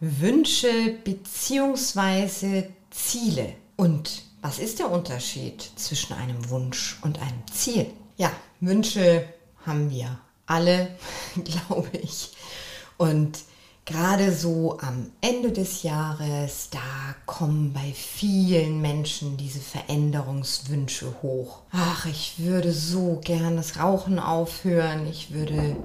Wünsche bzw. Ziele. Und was ist der Unterschied zwischen einem Wunsch und einem Ziel? Ja, Wünsche haben wir alle, glaube ich. Und gerade so am Ende des Jahres, da kommen bei vielen Menschen diese Veränderungswünsche hoch. Ach, ich würde so gern das Rauchen aufhören. Ich würde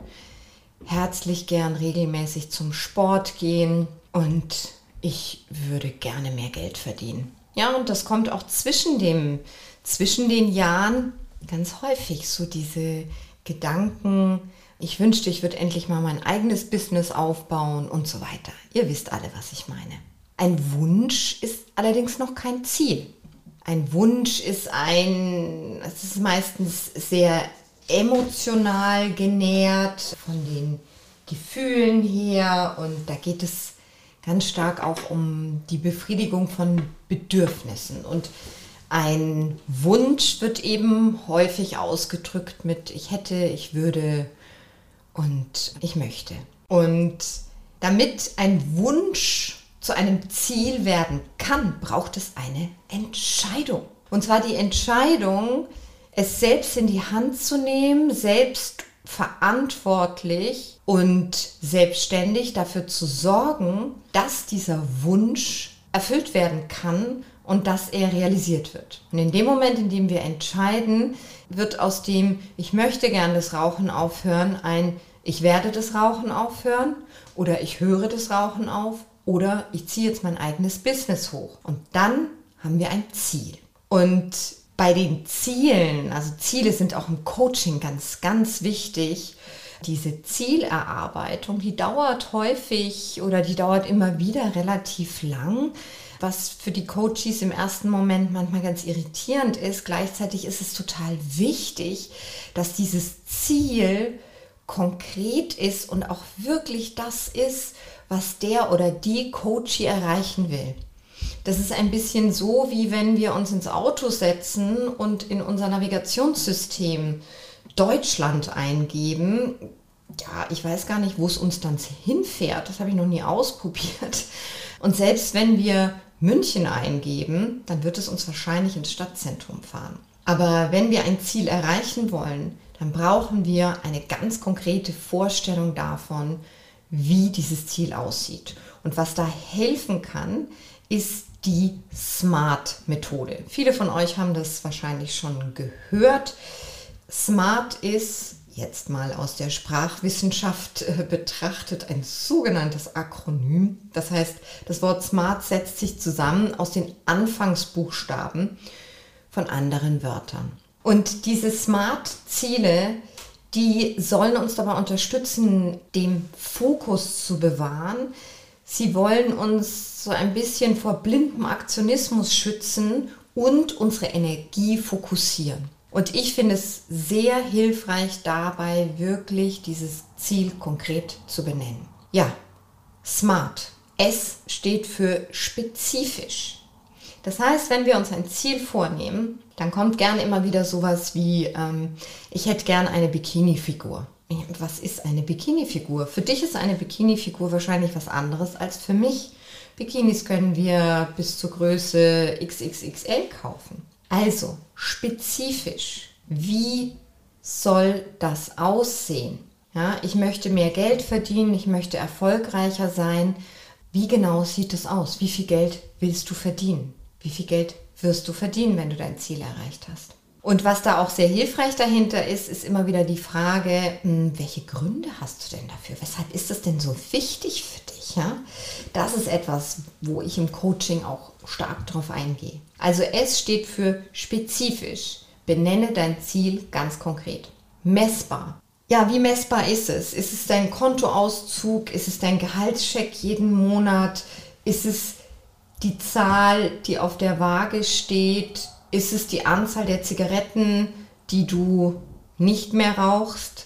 herzlich gern regelmäßig zum Sport gehen und ich würde gerne mehr Geld verdienen. Ja, und das kommt auch zwischen dem zwischen den Jahren ganz häufig so diese Gedanken, ich wünschte, ich würde endlich mal mein eigenes Business aufbauen und so weiter. Ihr wisst alle, was ich meine. Ein Wunsch ist allerdings noch kein Ziel. Ein Wunsch ist ein, es ist meistens sehr emotional genährt von den Gefühlen her und da geht es ganz stark auch um die Befriedigung von Bedürfnissen und ein Wunsch wird eben häufig ausgedrückt mit ich hätte, ich würde und ich möchte. Und damit ein Wunsch zu einem Ziel werden kann, braucht es eine Entscheidung. Und zwar die Entscheidung, es selbst in die Hand zu nehmen, selbst verantwortlich und selbstständig dafür zu sorgen, dass dieser Wunsch erfüllt werden kann und dass er realisiert wird. Und in dem Moment, in dem wir entscheiden, wird aus dem Ich möchte gern das Rauchen aufhören ein Ich werde das Rauchen aufhören oder ich höre das Rauchen auf oder ich ziehe jetzt mein eigenes Business hoch. Und dann haben wir ein Ziel. Und bei den Zielen, also Ziele sind auch im Coaching ganz, ganz wichtig. Diese Zielerarbeitung, die dauert häufig oder die dauert immer wieder relativ lang was für die Coaches im ersten Moment manchmal ganz irritierend ist. Gleichzeitig ist es total wichtig, dass dieses Ziel konkret ist und auch wirklich das ist, was der oder die Coachie erreichen will. Das ist ein bisschen so, wie wenn wir uns ins Auto setzen und in unser Navigationssystem Deutschland eingeben. Ja, ich weiß gar nicht, wo es uns dann hinfährt. Das habe ich noch nie ausprobiert. Und selbst wenn wir München eingeben, dann wird es uns wahrscheinlich ins Stadtzentrum fahren. Aber wenn wir ein Ziel erreichen wollen, dann brauchen wir eine ganz konkrete Vorstellung davon, wie dieses Ziel aussieht. Und was da helfen kann, ist die SMART-Methode. Viele von euch haben das wahrscheinlich schon gehört. SMART ist jetzt mal aus der Sprachwissenschaft äh, betrachtet ein sogenanntes Akronym. Das heißt, das Wort SMART setzt sich zusammen aus den Anfangsbuchstaben von anderen Wörtern. Und diese SMART-Ziele, die sollen uns dabei unterstützen, den Fokus zu bewahren. Sie wollen uns so ein bisschen vor blindem Aktionismus schützen und unsere Energie fokussieren. Und ich finde es sehr hilfreich dabei, wirklich dieses Ziel konkret zu benennen. Ja, SMART. S steht für spezifisch. Das heißt, wenn wir uns ein Ziel vornehmen, dann kommt gern immer wieder sowas wie, ähm, ich hätte gern eine Bikini-Figur. Was ist eine Bikini-Figur? Für dich ist eine Bikini-Figur wahrscheinlich was anderes als für mich. Bikinis können wir bis zur Größe XXXL kaufen. Also spezifisch, wie soll das aussehen? Ja, ich möchte mehr Geld verdienen, ich möchte erfolgreicher sein. Wie genau sieht es aus? Wie viel Geld willst du verdienen? Wie viel Geld wirst du verdienen, wenn du dein Ziel erreicht hast? Und was da auch sehr hilfreich dahinter ist, ist immer wieder die Frage, hm, welche Gründe hast du denn dafür? Weshalb ist das denn so wichtig für dich? Ja? Das ist etwas, wo ich im Coaching auch stark drauf eingehe. Also S steht für spezifisch. Benenne dein Ziel ganz konkret. Messbar. Ja, wie messbar ist es? Ist es dein Kontoauszug? Ist es dein Gehaltscheck jeden Monat? Ist es die Zahl, die auf der Waage steht? Ist es die Anzahl der Zigaretten, die du nicht mehr rauchst?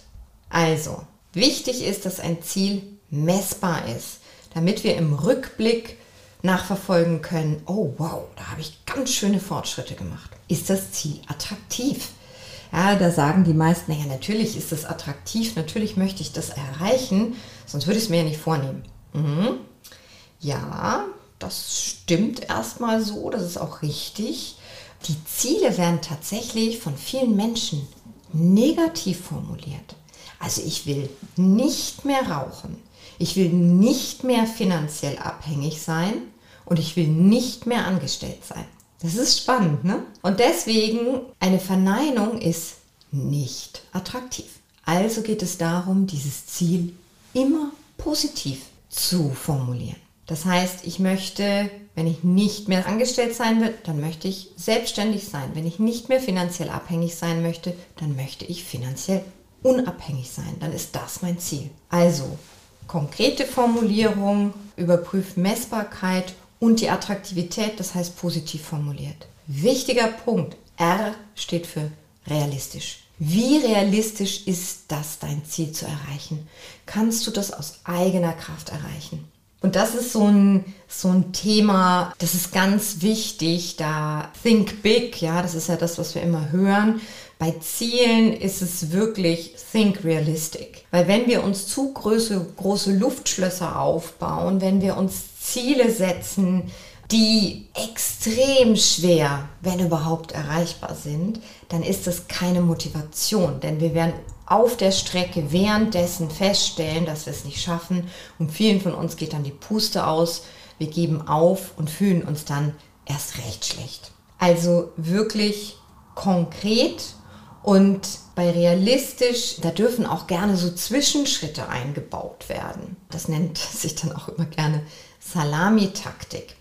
Also, wichtig ist, dass ein Ziel messbar ist, damit wir im Rückblick nachverfolgen können, oh wow, da habe ich ganz schöne Fortschritte gemacht. Ist das Ziel attraktiv? Ja, da sagen die meisten, naja, natürlich ist es attraktiv, natürlich möchte ich das erreichen, sonst würde ich es mir ja nicht vornehmen. Mhm. Ja, das stimmt erstmal so, das ist auch richtig. Die Ziele werden tatsächlich von vielen Menschen negativ formuliert. Also ich will nicht mehr rauchen. Ich will nicht mehr finanziell abhängig sein und ich will nicht mehr angestellt sein. Das ist spannend, ne? Und deswegen, eine Verneinung ist nicht attraktiv. Also geht es darum, dieses Ziel immer positiv zu formulieren. Das heißt, ich möchte, wenn ich nicht mehr angestellt sein will, dann möchte ich selbstständig sein. Wenn ich nicht mehr finanziell abhängig sein möchte, dann möchte ich finanziell unabhängig sein. Dann ist das mein Ziel. Also konkrete Formulierung, überprüft Messbarkeit und die Attraktivität, das heißt positiv formuliert. Wichtiger Punkt, R steht für realistisch. Wie realistisch ist das, dein Ziel zu erreichen? Kannst du das aus eigener Kraft erreichen? Und das ist so ein, so ein Thema, das ist ganz wichtig, da think big, ja, das ist ja das, was wir immer hören. Bei Zielen ist es wirklich think realistic. Weil wenn wir uns zu große, große Luftschlösser aufbauen, wenn wir uns Ziele setzen, die extrem schwer, wenn überhaupt erreichbar sind, dann ist das keine Motivation, denn wir werden auf der Strecke währenddessen feststellen, dass wir es nicht schaffen und vielen von uns geht dann die Puste aus, wir geben auf und fühlen uns dann erst recht schlecht. Also wirklich konkret und bei realistisch, da dürfen auch gerne so Zwischenschritte eingebaut werden. Das nennt sich dann auch immer gerne Salamitaktik.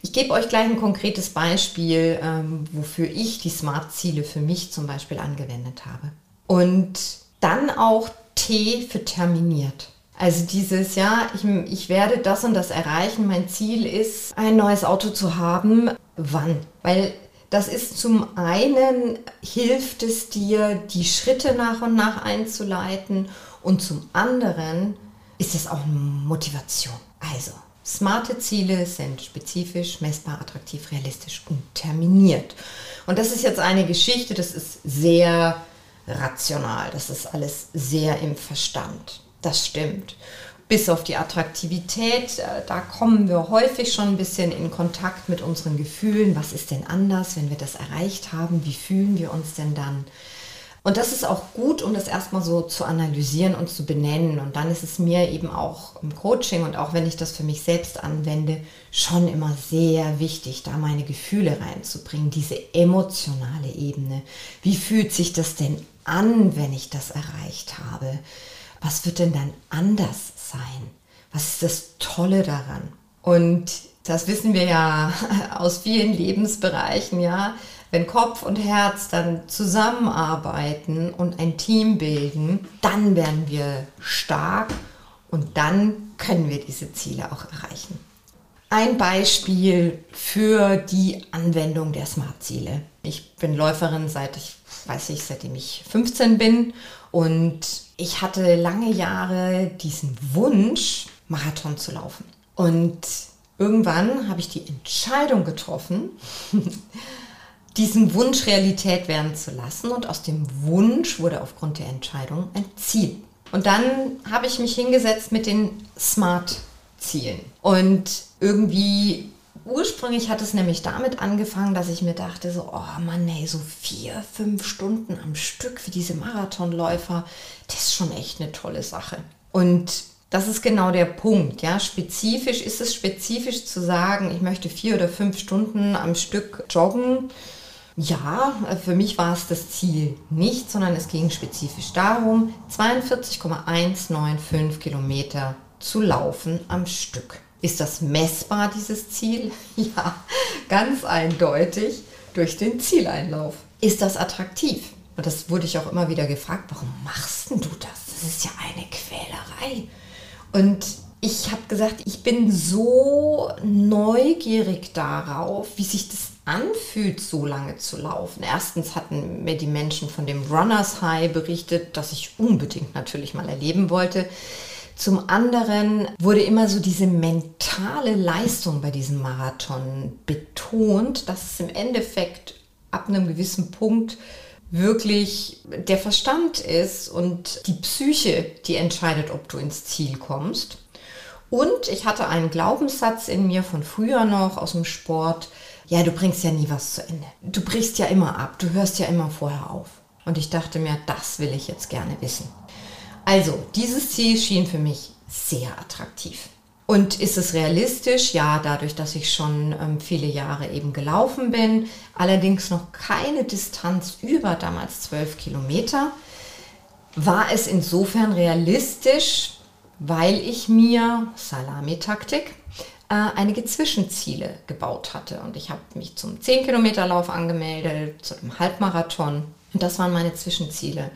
Ich gebe euch gleich ein konkretes Beispiel, ähm, wofür ich die Smart-Ziele für mich zum Beispiel angewendet habe. Und dann auch T für terminiert. Also dieses, ja, ich, ich werde das und das erreichen. Mein Ziel ist, ein neues Auto zu haben. Wann? Weil das ist zum einen, hilft es dir, die Schritte nach und nach einzuleiten und zum anderen ist es auch eine Motivation. Also, smarte Ziele sind spezifisch, messbar, attraktiv, realistisch und terminiert. Und das ist jetzt eine Geschichte, das ist sehr rational, das ist alles sehr im Verstand. Das stimmt bis auf die Attraktivität, äh, da kommen wir häufig schon ein bisschen in Kontakt mit unseren Gefühlen. Was ist denn anders, wenn wir das erreicht haben? Wie fühlen wir uns denn dann? Und das ist auch gut, um das erstmal so zu analysieren und zu benennen. Und dann ist es mir eben auch im Coaching und auch wenn ich das für mich selbst anwende, schon immer sehr wichtig, da meine Gefühle reinzubringen, diese emotionale Ebene. Wie fühlt sich das denn an, wenn ich das erreicht habe? Was wird denn dann anders sein? Was ist das Tolle daran? Und das wissen wir ja aus vielen Lebensbereichen, ja. Wenn Kopf und Herz dann zusammenarbeiten und ein Team bilden, dann werden wir stark und dann können wir diese Ziele auch erreichen. Ein Beispiel für die Anwendung der Smart-Ziele. Ich bin Läuferin seit ich weiß ich, seitdem ich 15 bin und ich hatte lange Jahre diesen Wunsch, Marathon zu laufen. Und irgendwann habe ich die Entscheidung getroffen, diesen Wunsch Realität werden zu lassen. Und aus dem Wunsch wurde aufgrund der Entscheidung ein Ziel. Und dann habe ich mich hingesetzt mit den Smart-Zielen. Und irgendwie Ursprünglich hat es nämlich damit angefangen, dass ich mir dachte, so, oh Mann, ey, so vier, fünf Stunden am Stück wie diese Marathonläufer, das ist schon echt eine tolle Sache. Und das ist genau der Punkt, ja. Spezifisch ist es spezifisch zu sagen, ich möchte vier oder fünf Stunden am Stück joggen. Ja, für mich war es das Ziel nicht, sondern es ging spezifisch darum, 42,195 Kilometer zu laufen am Stück. Ist das messbar, dieses Ziel? Ja, ganz eindeutig durch den Zieleinlauf. Ist das attraktiv? Und das wurde ich auch immer wieder gefragt, warum machst du das? Das ist ja eine Quälerei. Und ich habe gesagt, ich bin so neugierig darauf, wie sich das anfühlt, so lange zu laufen. Erstens hatten mir die Menschen von dem Runners High berichtet, das ich unbedingt natürlich mal erleben wollte. Zum anderen wurde immer so diese mentale Leistung bei diesem Marathon betont, dass es im Endeffekt ab einem gewissen Punkt wirklich der Verstand ist und die Psyche, die entscheidet, ob du ins Ziel kommst. Und ich hatte einen Glaubenssatz in mir von früher noch aus dem Sport. Ja, du bringst ja nie was zu Ende. Du brichst ja immer ab. Du hörst ja immer vorher auf. Und ich dachte mir, das will ich jetzt gerne wissen. Also, dieses Ziel schien für mich sehr attraktiv. Und ist es realistisch? Ja, dadurch, dass ich schon ähm, viele Jahre eben gelaufen bin, allerdings noch keine Distanz über damals 12 Kilometer, war es insofern realistisch, weil ich mir, Salamitaktik, äh, einige Zwischenziele gebaut hatte. Und ich habe mich zum 10 Kilometer Lauf angemeldet, zu einem Halbmarathon. Und das waren meine Zwischenziele.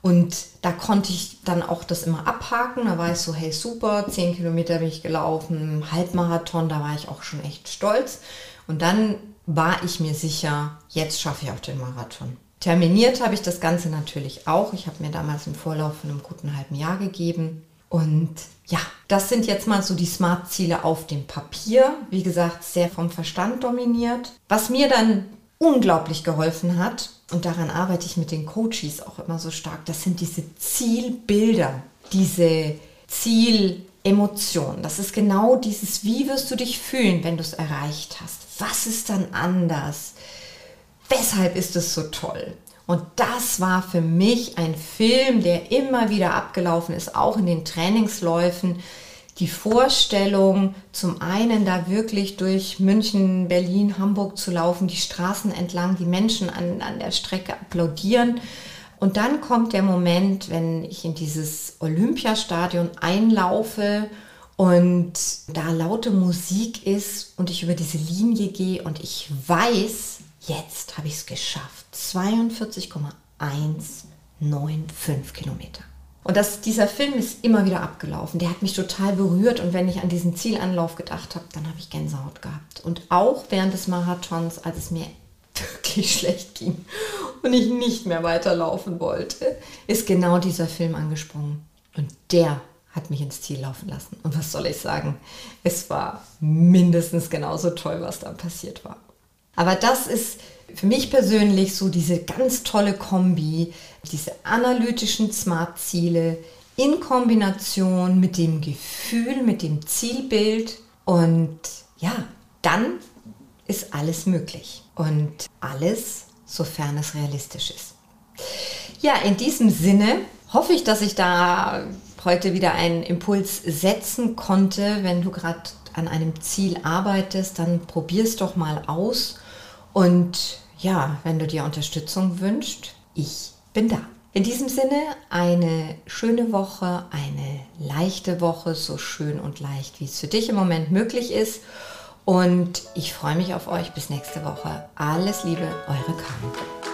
Und da konnte ich dann auch das immer abhaken. Da war ich so, hey super, 10 Kilometer bin ich gelaufen, Halbmarathon, da war ich auch schon echt stolz. Und dann war ich mir sicher, jetzt schaffe ich auch den Marathon. Terminiert habe ich das Ganze natürlich auch. Ich habe mir damals einen Vorlauf von einem guten halben Jahr gegeben. Und ja, das sind jetzt mal so die Smart-Ziele auf dem Papier. Wie gesagt, sehr vom Verstand dominiert. Was mir dann unglaublich geholfen hat, und daran arbeite ich mit den Coaches auch immer so stark, das sind diese Zielbilder, diese Zielemotionen. Das ist genau dieses, wie wirst du dich fühlen, wenn du es erreicht hast? Was ist dann anders? Weshalb ist es so toll? Und das war für mich ein Film, der immer wieder abgelaufen ist, auch in den Trainingsläufen, die Vorstellung, zum einen da wirklich durch München, Berlin, Hamburg zu laufen, die Straßen entlang, die Menschen an, an der Strecke applaudieren. Und dann kommt der Moment, wenn ich in dieses Olympiastadion einlaufe und da laute Musik ist und ich über diese Linie gehe und ich weiß, jetzt habe ich es geschafft. 42,195 Kilometer. Und das, dieser Film ist immer wieder abgelaufen. Der hat mich total berührt und wenn ich an diesen Zielanlauf gedacht habe, dann habe ich Gänsehaut gehabt. Und auch während des Marathons, als es mir wirklich schlecht ging und ich nicht mehr weiterlaufen wollte, ist genau dieser Film angesprungen. Und der hat mich ins Ziel laufen lassen. Und was soll ich sagen? Es war mindestens genauso toll, was da passiert war. Aber das ist für mich persönlich so diese ganz tolle Kombi, diese analytischen Smart-Ziele in Kombination mit dem Gefühl, mit dem Zielbild und ja, dann ist alles möglich und alles, sofern es realistisch ist. Ja, in diesem Sinne hoffe ich, dass ich da heute wieder einen Impuls setzen konnte. Wenn du gerade an einem Ziel arbeitest, dann probier es doch mal aus und ja, wenn du dir Unterstützung wünschst, ich bin da. In diesem Sinne eine schöne Woche, eine leichte Woche, so schön und leicht, wie es für dich im Moment möglich ist. Und ich freue mich auf euch bis nächste Woche. Alles Liebe, eure Karin.